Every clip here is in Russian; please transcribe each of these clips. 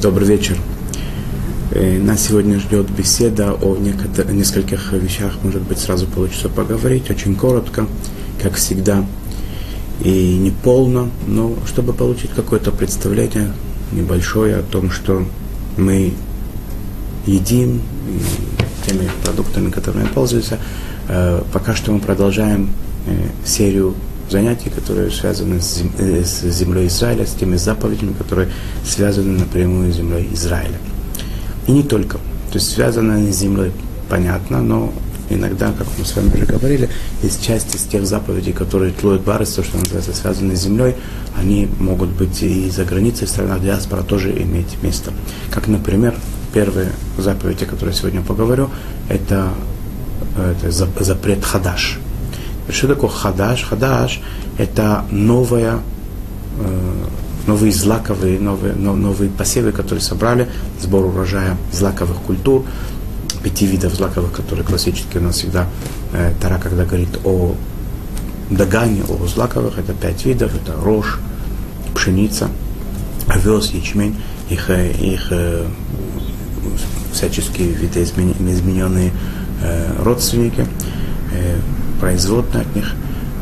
Добрый вечер. Э, нас сегодня ждет беседа о нескольких вещах, может быть, сразу получится поговорить, очень коротко, как всегда, и не полно, но чтобы получить какое-то представление небольшое о том, что мы едим, теми продуктами, которыми пользуемся. Э, пока что мы продолжаем э, серию занятий, которые связаны с, землей Израиля, с теми заповедями, которые связаны напрямую с землей Израиля. И не только. То есть связаны с землей, понятно, но иногда, как мы с вами уже говорили, есть части из тех заповедей, которые тлуют барыс, то, что называется, связаны с землей, они могут быть и за границей, в странах диаспора тоже иметь место. Как, например, первая заповедь, о которой я сегодня поговорю, это, это запрет хадаш. Что такое хадаш? Хадаш – это новая новые злаковые, новые, новые посевы, которые собрали, сбор урожая злаковых культур, пяти видов злаковых, которые классические у нас всегда Тара, когда говорит о дагане, о злаковых, это пять видов, это рожь, пшеница, овес, ячмень, их, их всяческие виды измененные родственники, производные от них,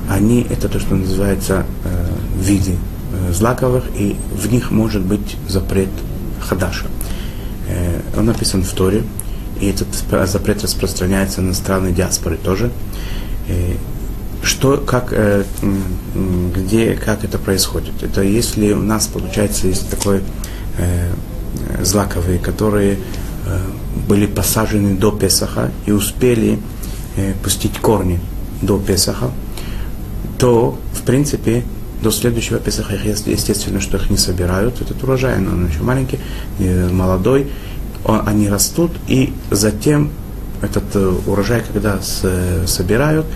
они, это то, что называется э, виды Э, злаковых, и в них может быть запрет хадаша. Э, он написан в Торе, и этот запрет распространяется на страны диаспоры тоже. Э, что, как, где, как это происходит? Это если у нас, получается, есть такой злаковые, которые были посажены до Песаха и успели пустить корни до Песаха, то, в принципе, до следующего Песаха, естественно, что их не собирают, этот урожай, но он еще маленький, молодой, они растут, и затем этот э, урожай, когда собирают,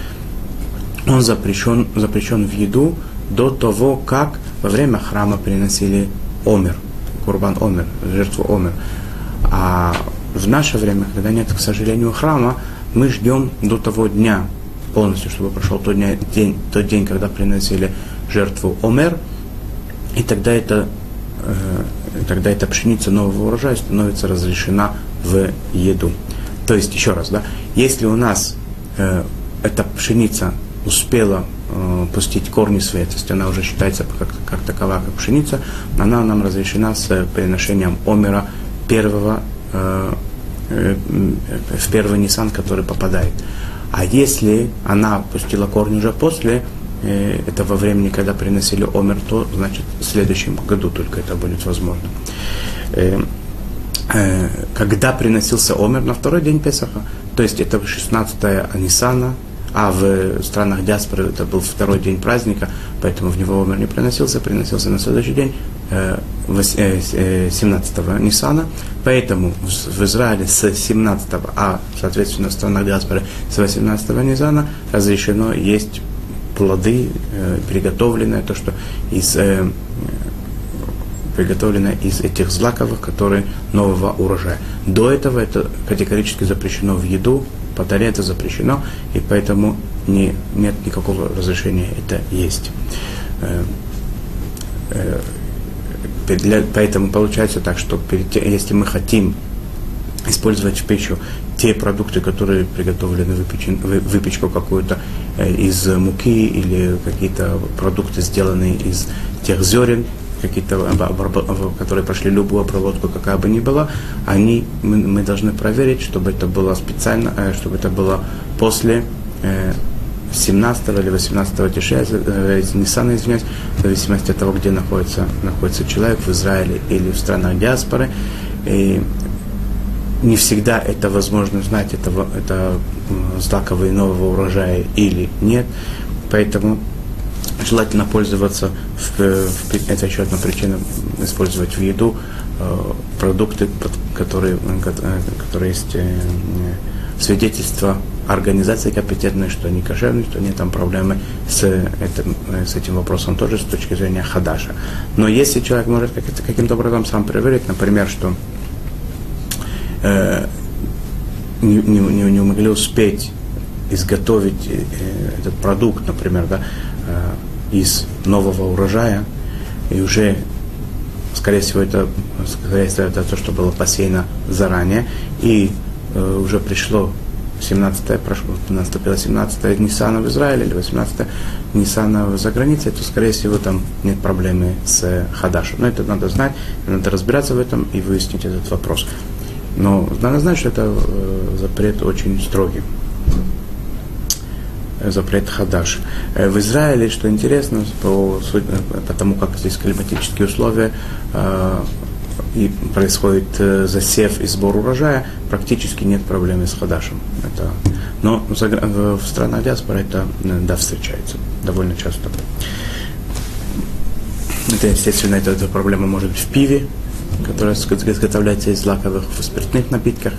он запрещен, запрещен в еду до того, как во время храма приносили омер, курбан омер, жертву омер. А в наше время, когда нет, к сожалению, храма, мы ждем до того дня полностью, чтобы прошел тот день, тот день когда приносили жертву омер, и тогда это, э, тогда эта пшеница нового урожая становится разрешена в еду. То есть, еще раз, да, если у нас э, эта пшеница успела э, пустить корни свои, то есть она уже считается как, как такова, как пшеница, она нам разрешена с приношением омера первого, э, э, в первый Нисан, который попадает. А если она пустила корни уже после, Э, этого времени, когда приносили омер, то значит в следующем году только это будет возможно. Э, э, когда приносился омер на второй день Песаха, то есть это 16 Анисана, а в странах диаспоры это был второй день праздника, поэтому в него омер не приносился, приносился на следующий день, 17 Нисана, поэтому в Израиле с 17, а соответственно в странах диаспоры с 18 Нисана разрешено есть плоды, э, приготовленное, то, что из, э, приготовлено из этих злаковых, которые нового урожая. До этого это категорически запрещено в еду, по таре это запрещено, и поэтому не, нет никакого разрешения это есть. Э, э, для, поэтому получается так, что перед, если мы хотим использовать в пищу те продукты, которые приготовлены выпечен, выпечку какую-то э, из муки или какие-то продукты, сделанные из тех зерен, какие-то, которые прошли любую обработку, какая бы ни была, они, мы, должны проверить, чтобы это было специально, э, чтобы это было после 17 э, или 18 тише, Ниссана, извиняюсь, в зависимости от того, где находится, находится человек, в Израиле или в странах диаспоры. И не всегда это возможно знать, это, это злаковые нового урожая или нет. Поэтому желательно пользоваться, в, в, это еще одна причина, использовать в еду э, продукты, которые, э, которые есть э, свидетельство организации компетентной, что они кошерные, что нет там проблемы с этим, с этим вопросом тоже с точки зрения хадаша. Но если человек может каким-то образом сам проверить, например, что э, не, не, не могли успеть изготовить э, этот продукт, например, да, э, из нового урожая, и уже, скорее всего, это скорее всего, это то, что было посеяно заранее, и э, уже пришло 17 прошло, наступило 17 Ниссана в Израиле или 18 Ниссана за границей, то, скорее всего, там нет проблемы с Хадашем. Но это надо знать, надо разбираться в этом и выяснить этот вопрос. Но надо знать, что это э, запрет очень строгий. Запрет Хадаш. Э, в Израиле, что интересно, по, по тому, как здесь климатические условия, э, и происходит э, засев и сбор урожая, практически нет проблемы с хадашем. Это, но в странах диаспоры это э, да, встречается довольно часто. Это, естественно, эта, эта проблема может быть в пиве, которое изготовляется из злаковых, в спиртных напитках,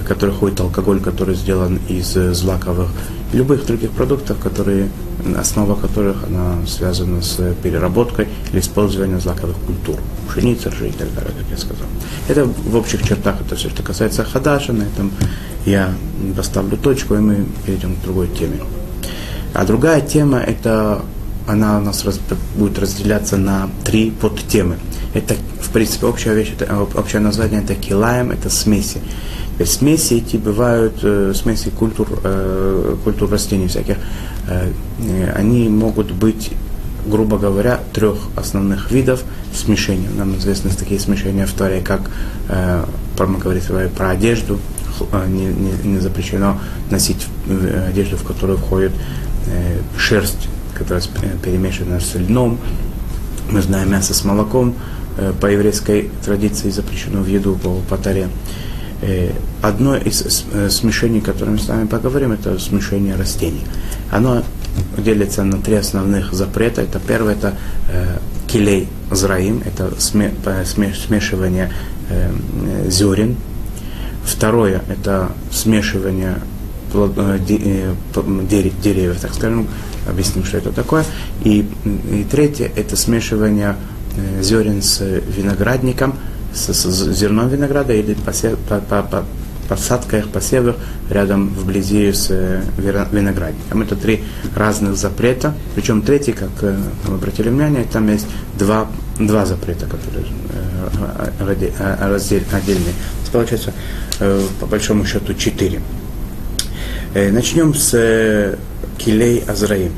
в которых ходит алкоголь, который сделан из э, злаковых, любых других продуктов, которые, основа которых она связана с переработкой или использованием злаковых культур, пшеницы, ржи и так далее, как я сказал. Это в общих чертах это все, что касается Хадаша, на этом я поставлю точку, и мы перейдем к другой теме. А другая тема, это она у нас раз, будет разделяться на три подтемы. Это, в принципе, общая вещь, это, общее название это килаем, это смеси. Смеси эти бывают, э, смеси культур, э, культур растений всяких, э, они могут быть, грубо говоря, трех основных видов смешения. Нам известны такие смешения в Торе, как, э, мы говорим про одежду, э, не, не, не запрещено носить э, одежду, в которую входит э, шерсть, которая перемешана с льном. Мы знаем мясо с молоком, э, по еврейской традиции запрещено в еду по, по таре. Э, одно из э, смешений, которое мы с вами поговорим, это смешение растений. Оно делится на три основных запрета. Это первое, это э, килей зраим, это сме, смешивание зерен. Второе, это смешивание деревьев, так скажем, объясним, что это такое. И, и третье, это смешивание зерен с виноградником – с, с зерном винограда или посев, по, по, по, посадка их, посевах рядом вблизи с э, виноградником. Это три разных запрета. Причем третий, как э, мы обратили внимание, там есть два, два запрета, которые э, отдельные. Получается, по большому счету, четыре. Начнем с Килей Азраим.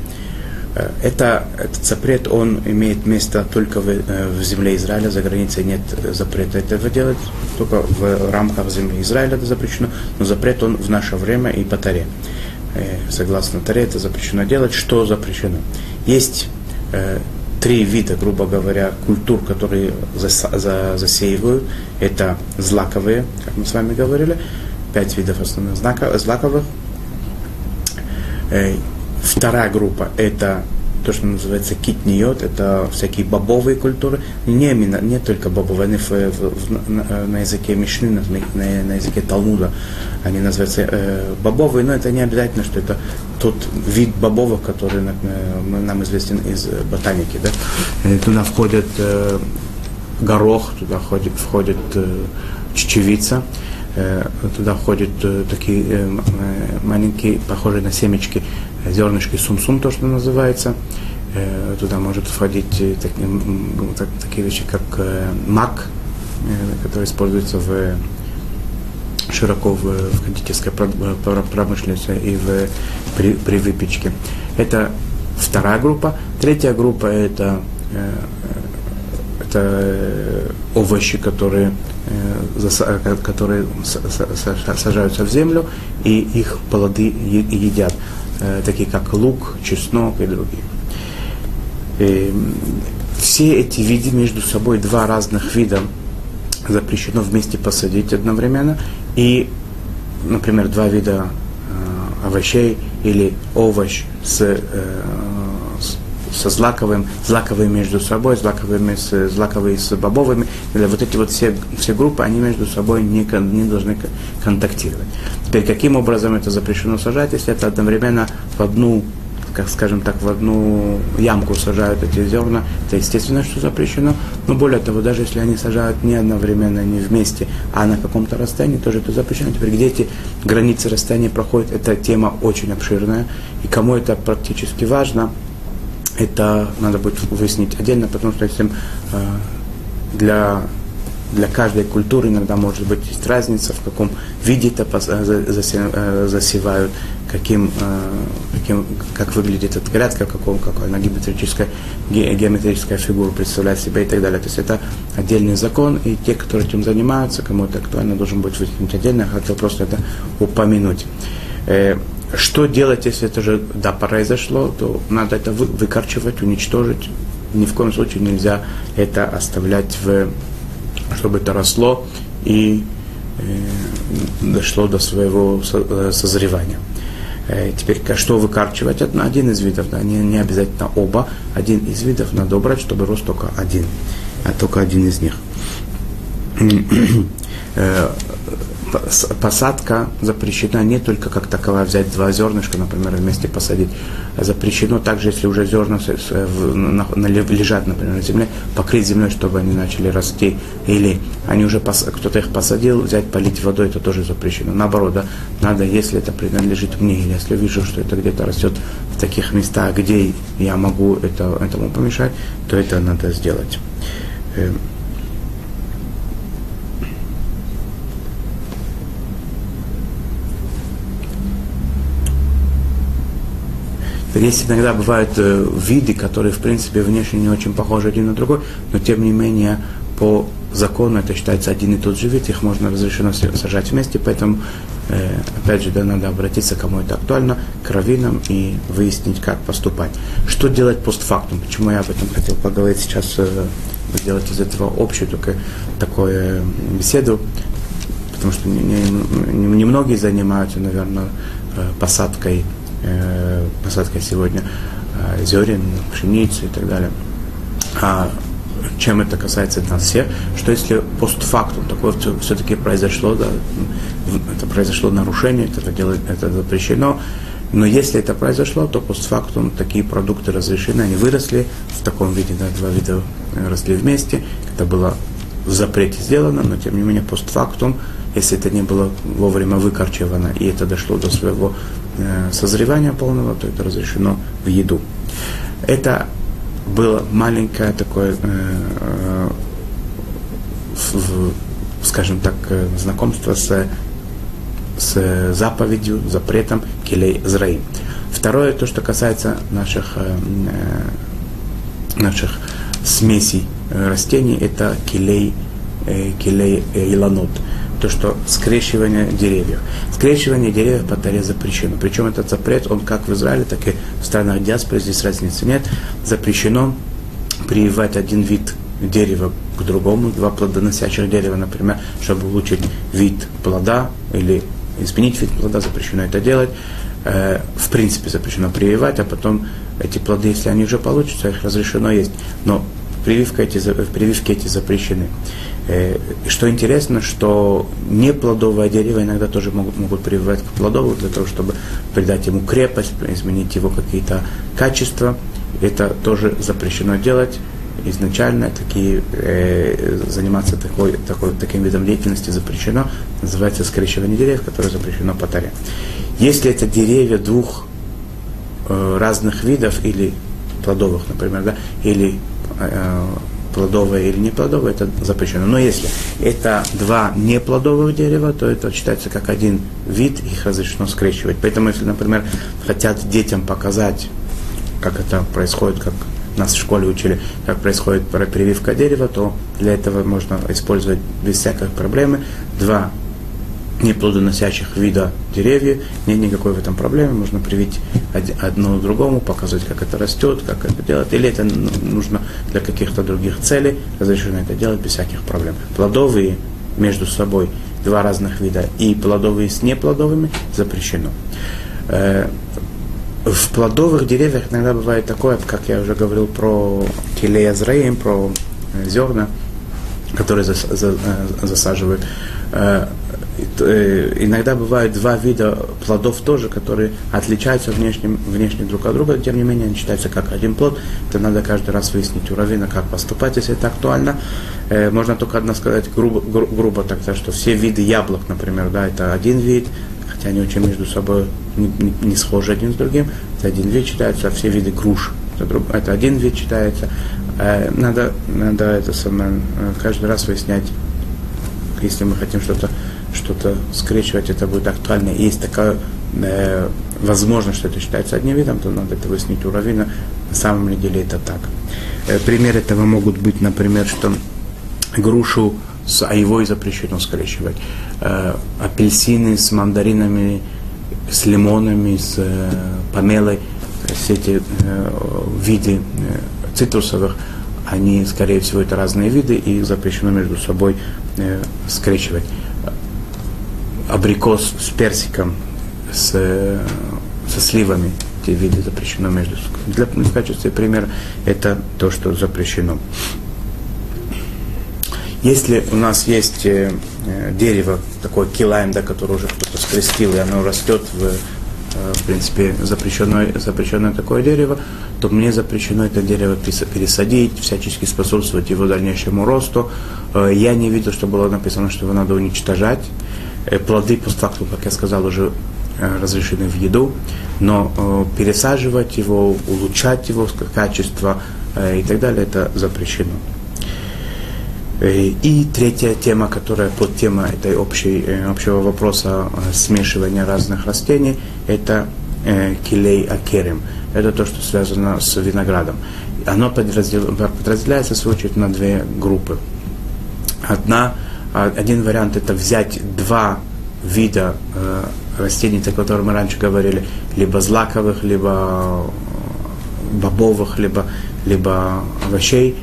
Э, это, этот запрет, он имеет место только в, э, в земле Израиля, за границей нет запрета этого делать, только в рамках земли Израиля это запрещено, но запрет он в наше время и по Таре. Э, согласно Таре это запрещено делать. Что запрещено? Есть э, три вида, грубо говоря, культур, которые зас, за, засеивают. Это злаковые, как мы с вами говорили, пять видов основных знаков, злаковых. Вторая группа – это то, что называется китниот, это всякие бобовые культуры, не не только бобовые, они в, в, на, на языке Мишны, на, на, на языке Талмуда, они называются э, бобовые, но это не обязательно, что это тот вид бобовых, который э, нам известен из ботаники. Да? Туда входит э, горох, туда входит, входит э, чечевица, туда входят э, такие э, маленькие, похожие на семечки зернышки сумсум, то, что называется. Э, туда может входить э, так, так, такие вещи, как э, мак, который используется в, широко в, в кондитерской промышленности и в, при, при выпечке. Это вторая группа. Третья группа это, это овощи, которые, которые сажаются в землю, и их плоды едят. Э, такие как лук, чеснок и другие. И все эти виды между собой, два разных вида, запрещено вместе посадить одновременно. И, например, два вида э, овощей или овощ с, э, со злаковым, злаковые между собой, злаковыми с, злаковые с бобовыми. Вот эти вот все, все группы, они между собой не, не должны контактировать. Теперь, каким образом это запрещено сажать, если это одновременно в одну как скажем так, в одну ямку сажают эти зерна, это естественно, что запрещено. Но более того, даже если они сажают не одновременно, не вместе, а на каком-то расстоянии, тоже это запрещено. Теперь где эти границы расстояния проходят, эта тема очень обширная. И кому это практически важно, это надо будет выяснить отдельно, потому что если э, для для каждой культуры иногда может быть есть разница, в каком виде это засевают, каким, каким, как выглядит эта грядка, каком, какой она геометрическая, геометрическая фигура представляет себя и так далее. То есть это отдельный закон, и те, которые этим занимаются, кому это актуально, должен быть высветить отдельно. Я хотел просто это упомянуть. Что делать, если это же да, произошло, то надо это вы, выкорчевать, уничтожить. Ни в коем случае нельзя это оставлять в чтобы это росло и э, дошло до своего э, созревания. Э, теперь, что выкарчивать? Это один из видов, да, не, не обязательно оба. Один из видов надо убрать, чтобы рос только один, а только один из них. Посадка запрещена не только как таковая взять два зернышка, например, вместе посадить, а запрещено также, если уже зерна лежат, например, на земле, покрыть землей, чтобы они начали расти, или они уже кто-то их посадил, взять, полить водой, это тоже запрещено. Наоборот, да, надо, если это принадлежит мне, или если вижу, что это где-то растет в таких местах, где я могу это, этому помешать, то это надо сделать. Есть иногда бывают э, виды, которые, в принципе, внешне не очень похожи один на другой, но тем не менее по закону это считается один и тот же вид, их можно разрешено сажать вместе, поэтому, э, опять же, да, надо обратиться, кому это актуально, к раввинам и выяснить, как поступать. Что делать постфактум? Почему я об этом хотел поговорить сейчас, э, сделать из этого общую только такую беседу, потому что немногие не, не, не занимаются, наверное, посадкой э, посадка сегодня э, зерен, пшеницы и так далее. А чем это касается нас всех, что если постфактум такое все-таки произошло, да, это произошло нарушение, это, делать, это запрещено, но если это произошло, то постфактум такие продукты разрешены, они выросли в таком виде, да, два вида росли вместе, это было в запрете сделано, но тем не менее постфактум, если это не было вовремя выкорчевано и это дошло до своего Э, созревания полного, то это разрешено в еду. Это было маленькое такое, э, скажем так, э, знакомство с, с заповедью, запретом келей зраим. Второе, то, что касается наших, наших смесей растений, это келей, келей иланот то, что скрещивание деревьев. Скрещивание деревьев по таре запрещено. Причем этот запрет, он как в Израиле, так и в странах диаспоры, здесь разницы нет. Запрещено прививать один вид дерева к другому, два плодоносящих дерева, например, чтобы улучшить вид плода или изменить вид плода, запрещено это делать. Э, в принципе, запрещено прививать, а потом эти плоды, если они уже получатся, их разрешено есть. Но прививка эти, прививки эти запрещены. Э, что интересно, что неплодовое дерево иногда тоже могут, могут прививать к плодовому для того, чтобы придать ему крепость, изменить его какие-то качества. Это тоже запрещено делать. Изначально такие, э, заниматься такой, такой, таким видом деятельности запрещено. Называется скрещивание деревьев, которое запрещено по таре. Если это деревья двух э, разных видов или плодовых, например, да, или плодовое или неплодовое, это запрещено. Но если это два неплодовых дерева, то это считается как один вид, их разрешено скрещивать. Поэтому, если, например, хотят детям показать, как это происходит, как нас в школе учили, как происходит прививка дерева, то для этого можно использовать без всякой проблемы два неплодоносящих вида деревьев, нет никакой в этом проблемы, можно привить одно другому, показывать, как это растет, как это делать, или это нужно для каких-то других целей, разрешено это делать без всяких проблем. Плодовые между собой два разных вида и плодовые с неплодовыми запрещено. Э, в плодовых деревьях иногда бывает такое, как я уже говорил про келея про э, зерна, которые э, засаживают иногда бывают два вида плодов тоже, которые отличаются внешне, внешне друг от друга, тем не менее они считаются как один плод. Это надо каждый раз выяснить у равина, как поступать, если это актуально. Э, можно только одно сказать грубо, гру, грубо тогда, что все виды яблок, например, да, это один вид, хотя они очень между собой не, не, не схожи один с другим, это один вид считается, а все виды груш, это, друг, это один вид считается. Э, надо, надо это самое, каждый раз выяснять если мы хотим что-то что скрещивать, это будет актуально. Есть такая э, возможность, что это считается одним видом, то надо это выяснить у на самом ли деле это так. Э, пример этого могут быть, например, что грушу с айвой запрещено скрещивать, э, апельсины с мандаринами, с лимонами, с э, помелой, все эти э, виды э, цитрусовых, они, скорее всего, это разные виды, и запрещено между собой э, скрещивать. Абрикос с персиком, с, э, со сливами, эти виды запрещено между. Для, в качестве примера это то, что запрещено. Если у нас есть э, э дерево, такое килайм, да, которое уже кто-то скрестил, и оно растет в, э, в принципе, запрещенное, запрещенное такое дерево, то мне запрещено это дерево пересадить, всячески способствовать его дальнейшему росту. Я не видел, что было написано, что его надо уничтожать. Э, плоды постфактум, как я сказал, уже э, разрешены в еду, но пересаживать его, улучшать его качество и так далее, это запрещено. Э, и третья тема, которая под тема этой общей, э, общего вопроса э, смешивания разных растений, это килей акерем. Это то, что связано с виноградом. Оно подразделяется, в свою очередь, на две группы. Одна, один вариант это взять два вида растений, о которых мы раньше говорили, либо злаковых, либо бобовых, либо, либо овощей,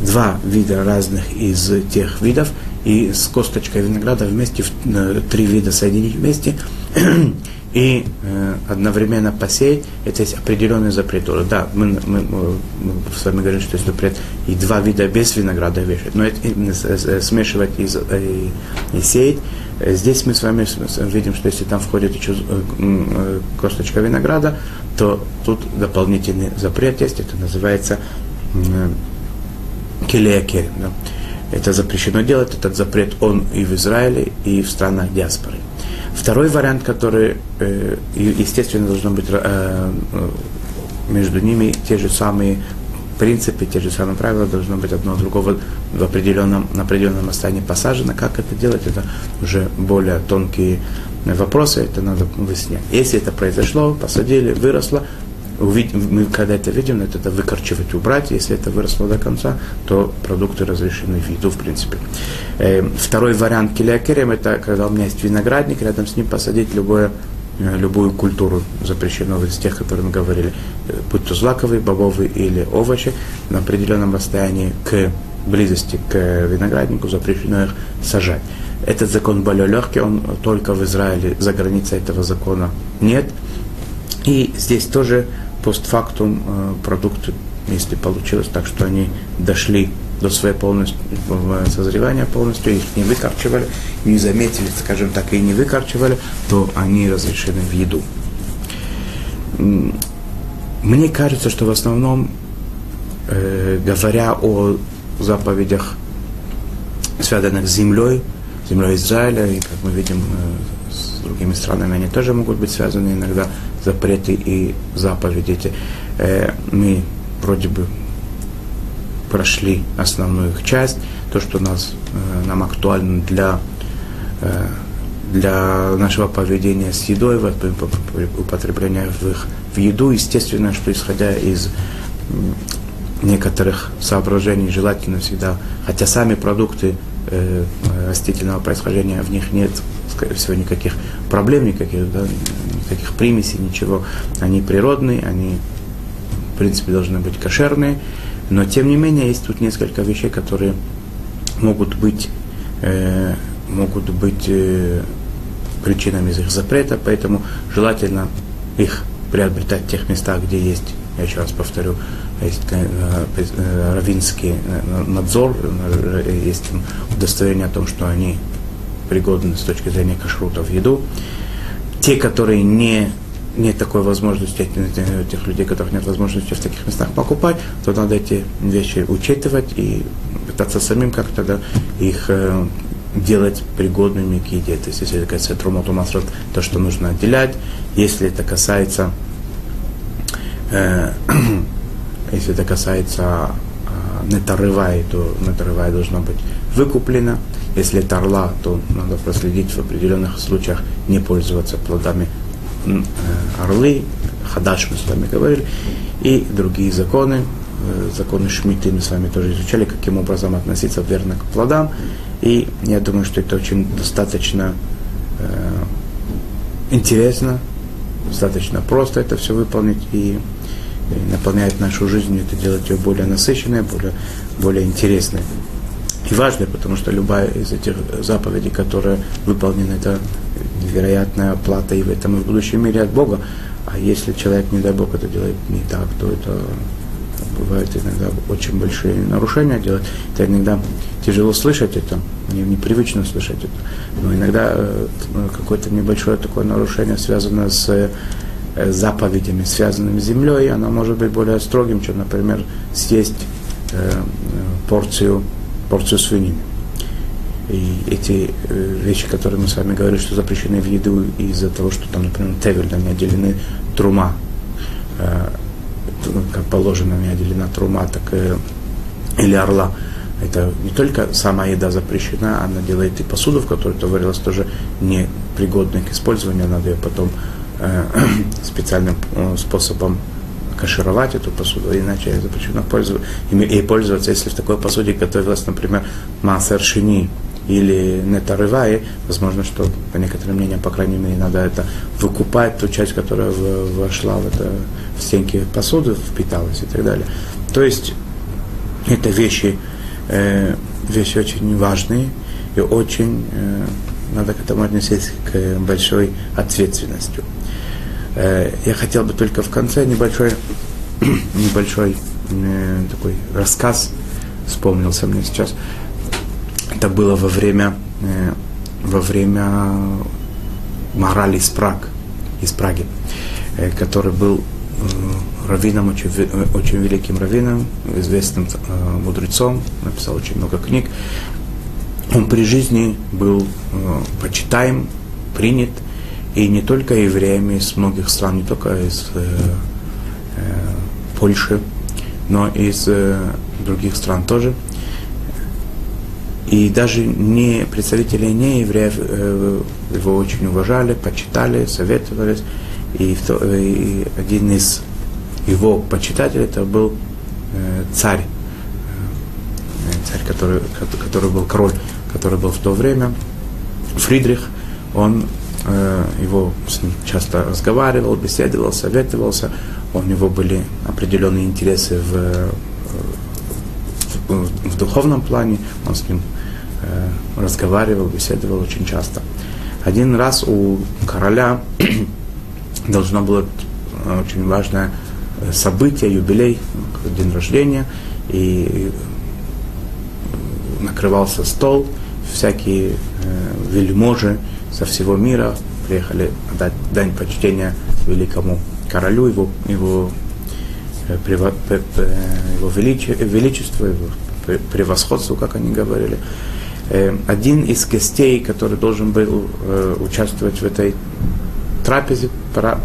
два вида разных из тех видов, и с косточкой винограда вместе, э, три вида соединить вместе, и э, одновременно посеять, это есть определенный запрет. Да, мы, мы, мы с вами говорим, что есть запрет и два вида без винограда вешать, но это именно смешивать и, и, и сеять. Здесь мы с вами видим, что если там входит еще э, косточка винограда, то тут дополнительный запрет есть, это называется келея керем. Да? Это запрещено делать, этот запрет он и в Израиле, и в странах диаспоры. Второй вариант, который, э, естественно, должно быть э, э, между ними те же самые принципы, те же самые правила, должно быть одно другого в определенном, на определенном расстоянии посажено. Как это делать, это уже более тонкие вопросы, это надо выяснять. Если это произошло, посадили, выросло, мы когда это видим, это, это выкорчевать, убрать. Если это выросло до конца, то продукты разрешены в еду, в принципе. Э, второй вариант килиакерем, это когда у меня есть виноградник, рядом с ним посадить любое э, любую культуру запрещенную из тех, которые мы говорили, э, будь то злаковые, бобовые или овощи, на определенном расстоянии к близости к винограднику запрещено их сажать. Этот закон более легкий, он только в Израиле, за границей этого закона нет. И здесь тоже постфактум э, продукты, если получилось так, что они дошли до своего полностью, созревания полностью, их не выкорчевали, не заметили, скажем так, и не выкорчевали, то они разрешены в еду. Мне кажется, что в основном, э, говоря о заповедях, связанных с землей, землей Израиля, и как мы видим, э, с другими странами они тоже могут быть связаны иногда, запреты и заповеди. Э, мы вроде бы прошли основную их часть, то, что нас, э, нам актуально для, э, для нашего поведения с едой, употребления в, их, в еду, естественно, что исходя из некоторых соображений желательно всегда, хотя сами продукты э, растительного происхождения, в них нет, скорее всего, никаких проблем, никаких, да, никаких примесей, ничего. Они природные, они, в принципе, должны быть кошерные, но, тем не менее, есть тут несколько вещей, которые могут быть, э, могут быть э, причинами их запрета, поэтому желательно их приобретать в тех местах, где есть, я еще раз повторю, есть э, э, равинский э, надзор, есть удостоверение о том, что они пригодны с точки зрения кашрута в еду. Те, которые не нет такой возможности, тех людей, которых нет возможности в таких местах покупать, то надо эти вещи учитывать и пытаться самим как-то да, их делать пригодными к еде. То есть, если это касается трумоту масрот, то, что нужно отделять. Если это касается, э, если это касается э, нетарывай, то нетарывай должно быть выкуплено. Если это орла, то надо проследить в определенных случаях не пользоваться плодами орлы, хадаш мы с вами говорили, и другие законы, законы Шмиты мы с вами тоже изучали, каким образом относиться верно к плодам. И я думаю, что это очень достаточно э, интересно, достаточно просто это все выполнить и наполняет нашу жизнь, это делает ее более насыщенной, более, более интересной. И важной, потому что любая из этих заповедей, которая выполнена, это вероятная плата и в этом, и в будущем мире от Бога. А если человек, не дай Бог, это делает не так, то это бывают иногда очень большие нарушения делать. Это иногда тяжело слышать это, не, непривычно слышать это. Но иногда э, какое-то небольшое такое нарушение связано с э, заповедями, связанными с землей, оно может быть более строгим, чем, например, съесть э, порцию, порцию свинины. И эти э, вещи, которые мы с вами говорили, что запрещены в еду из-за того, что там, например, тевель, не отделены трума, э, как положено, не отделена трума, так э, или орла. Это не только сама еда запрещена, она делает и посуду, в которой это варилось, тоже непригодной к использованию, надо ее потом э, специальным э, способом кашировать эту посуду, иначе запрещено пользоваться, и пользоваться, если в такой посуде готовилась, например, масса аршини, или нетарывае, возможно, что по некоторым мнениям, по крайней мере, надо это выкупать, ту часть, которая вошла в, это, в стенки посуды, впиталась и так далее. То есть это вещи, э, вещи очень важные и очень э, надо к этому отнестись к большой ответственностью. Э, я хотел бы только в конце небольшой, небольшой э, такой рассказ вспомнился мне сейчас это было во время, э, во время Морали из, Праг, из Праги, э, который был э, раввином, очень, э, очень великим раввином, известным э, мудрецом, написал очень много книг. Он при жизни был э, почитаем, принят, и не только евреями из многих стран, не только из э, э, Польши, но и из э, других стран тоже. И даже не представители не евреев э, его очень уважали, почитали, советовались. И, и один из его почитателей это был э, царь, э, царь, который, который был король, который был в то время, Фридрих, он его с ним часто разговаривал, беседовал, советовался, у него были определенные интересы в, в, в духовном плане, он с ним Э, разговаривал, беседовал очень часто. Один раз у короля должно было э, очень важное э, событие, юбилей, день рождения, и накрывался стол, всякие вельможи со всего мира приехали дать дань почтения великому королю, его, его, его величеству, его превосходству, как они говорили. Э, один из гостей, который должен был э, участвовать в этой трапезе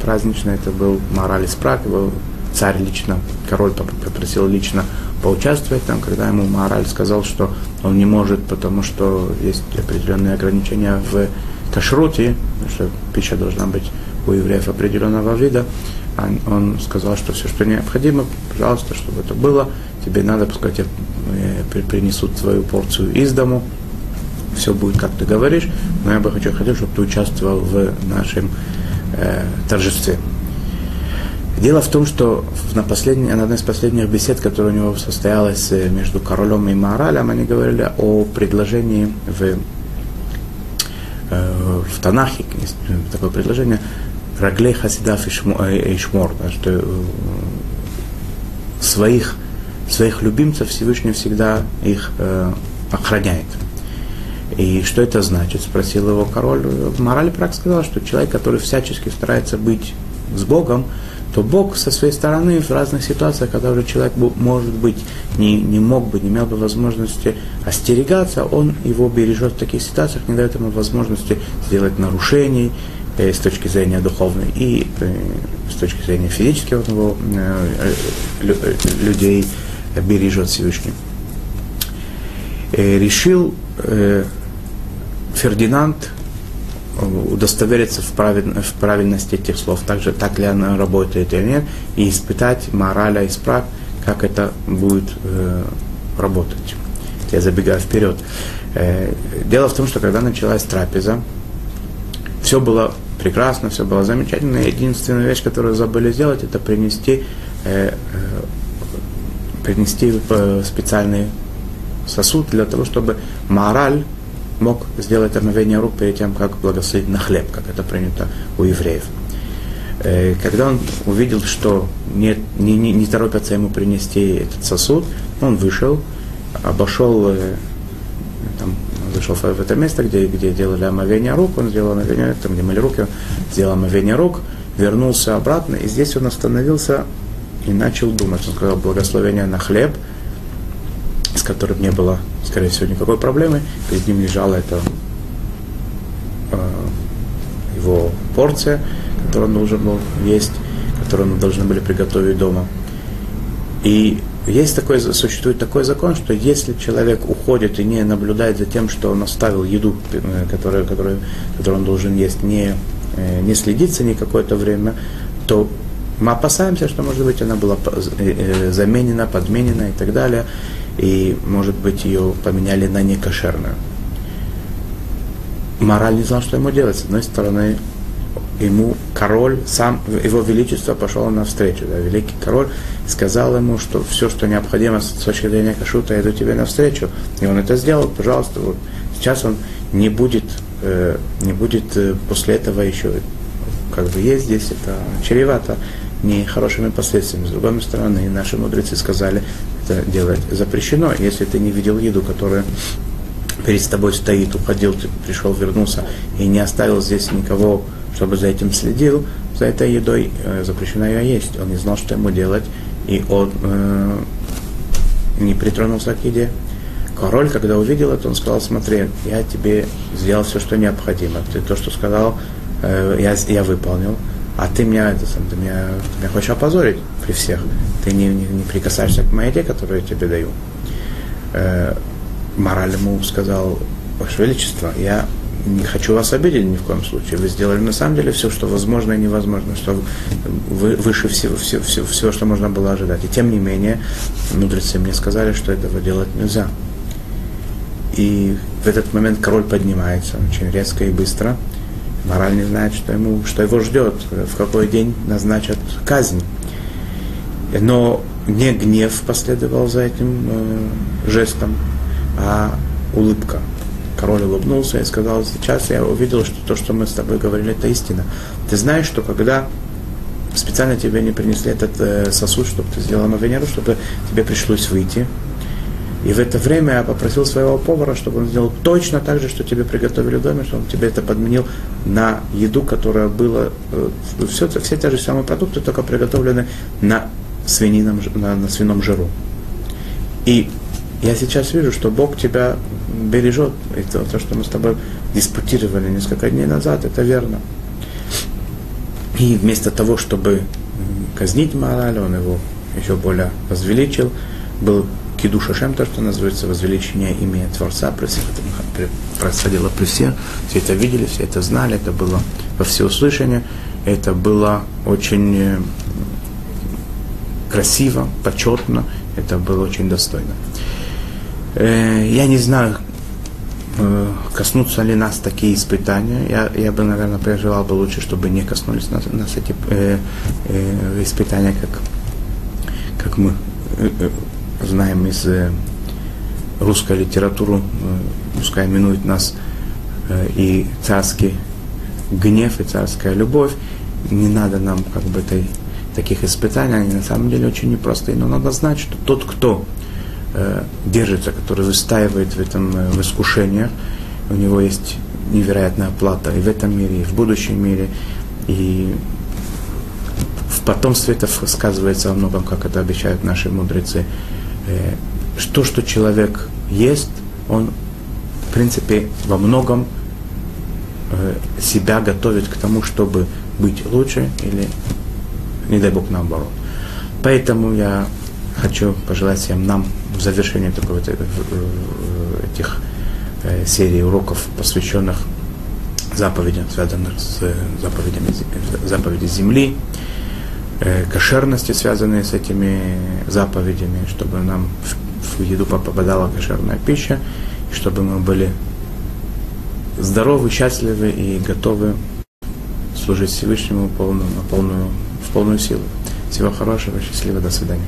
праздничной, это был Мораль из Праг, его царь лично, король попросил лично поучаствовать там, когда ему Мораль сказал, что он не может, потому что есть определенные ограничения в кашруте, что пища должна быть у евреев определенного вида. Он сказал, что все, что необходимо, пожалуйста, чтобы это было, тебе надо, пускай тебе принесут свою порцию из дому, все будет, как ты говоришь, но я бы хочу, хотел, чтобы ты участвовал в нашем э, торжестве. Дело в том, что на, последней, на одной из последних бесед, которая у него состоялась э, между королем и Маоралем, они говорили о предложении в, э, в Танахе, есть такое предложение, Раглей Хасидав и э, Шмор, да, что э, своих, своих любимцев Всевышний всегда их э, охраняет. И что это значит? Спросил его король. Мораль Прак сказал, что человек, который всячески старается быть с Богом, то Бог со своей стороны в разных ситуациях, когда уже человек, может быть, не, не мог бы, не имел бы возможности остерегаться, он его бережет в таких ситуациях, не дает ему возможности сделать нарушений э, с точки зрения духовной и э, с точки зрения физического его, э, э, людей бережет Всевышний. Э, решил э, Фердинанд удостовериться в, правиль, в правильности этих слов, также так ли она работает или нет, и испытать мораль и исправ, как это будет э, работать. Я забегаю вперед. Э, дело в том, что когда началась трапеза, все было прекрасно, все было замечательно. Единственная вещь, которую забыли сделать, это принести, э, э, принести э, специальный сосуд для того, чтобы мораль мог сделать омовение рук перед тем, как благословить на хлеб, как это принято у евреев. Э, когда он увидел, что не, не, не торопятся ему принести этот сосуд, он вышел, обошел, э, там, зашел в это место, где, где делали омовение рук, он сделал омовение, там, где мыли руки, сделал омовение рук, вернулся обратно, и здесь он остановился и начал думать. Он сказал благословение на хлеб – с которым не было, скорее всего, никакой проблемы. Перед ним лежала эта э, его порция, которую он должен был есть, которую мы должны были приготовить дома. И есть такой, существует такой закон, что если человек уходит и не наблюдает за тем, что он оставил еду, э, которую, которую, которую он должен есть, не, э, не следит за ней какое-то время, то мы опасаемся, что, может быть, она была э, заменена, подменена и так далее и, может быть, ее поменяли на некошерную. Мораль не знал, что ему делать. С одной стороны, ему король, сам, его величество пошел навстречу. Да, великий король сказал ему, что все, что необходимо с точки зрения кашута, я иду тебе навстречу. И он это сделал, пожалуйста. Вот. Сейчас он не будет, э, не будет э, после этого еще, как бы есть здесь, это чревато нехорошими последствиями. С другой стороны, наши мудрецы сказали, это делать запрещено, если ты не видел еду, которая перед тобой стоит, уходил, ты пришел, вернулся и не оставил здесь никого, чтобы за этим следил, за этой едой э, запрещено ее есть. Он не знал, что ему делать, и он э, не притронулся к еде. Король, когда увидел это, он сказал, смотри, я тебе сделал все, что необходимо. Ты то, что сказал, э, я, я выполнил а ты меня, это, ты меня, ты меня хочешь опозорить при всех. Ты не, не, не прикасаешься к моей еде, которую я тебе даю. Э, мораль ему сказал, Ваше Величество, я не хочу вас обидеть ни в коем случае. Вы сделали на самом деле все, что возможно и невозможно, что вы, выше всего, всего, всего, всего, что можно было ожидать. И тем не менее, мудрецы мне сказали, что этого делать нельзя. И в этот момент король поднимается очень резко и быстро – Мораль не знает, что, ему, что его ждет, в какой день назначат казнь. Но не гнев последовал за этим э, жестом, а улыбка. Король улыбнулся и сказал, сейчас я увидел, что то, что мы с тобой говорили, это истина. Ты знаешь, что когда специально тебе не принесли этот э, сосуд, чтобы ты сделал на Венеру, чтобы тебе пришлось выйти, и в это время я попросил своего повара, чтобы он сделал точно так же, что тебе приготовили в доме, чтобы он тебе это подменил на еду, которая была, э, все, все те же самые продукты, только приготовлены на, свинином, на, на свином жиру. И я сейчас вижу, что Бог тебя бережет. Это то, что мы с тобой диспутировали несколько дней назад, это верно. И вместо того, чтобы казнить мораль, он его еще более возвеличил, был Кидуша Шем, то, что называется возвеличение имени Творца, при всех происходило при всех, все это видели, все это знали, это было во всеуслышание, это было очень э, красиво, почетно, это было очень достойно. Э, я не знаю, э, коснутся ли нас такие испытания. Я, я бы, наверное, переживал бы лучше, чтобы не коснулись нас, нас эти э, э, испытания, как, как мы знаем из э, русской литературы, э, пускай минует нас э, и царский гнев, и царская любовь, не надо нам как бы этой, таких испытаний, они на самом деле очень непростые, но надо знать, что тот, кто держится, который выстаивает в этом в искушениях, у него есть невероятная плата и в этом мире, и в будущем мире, и в потомстве это сказывается во многом, как это обещают наши мудрецы то, что человек ест, он, в принципе, во многом э, себя готовит к тому, чтобы быть лучше или, не дай Бог, наоборот. Поэтому я хочу пожелать всем нам в завершении такого, этих э, серии уроков, посвященных заповедям, связанных с заповедями, заповеди земли, кошерности, связанные с этими заповедями, чтобы нам в еду попадала кошерная пища, и чтобы мы были здоровы, счастливы и готовы служить Всевышнему полную, полную, в полную силу. Всего хорошего, счастливо, до свидания.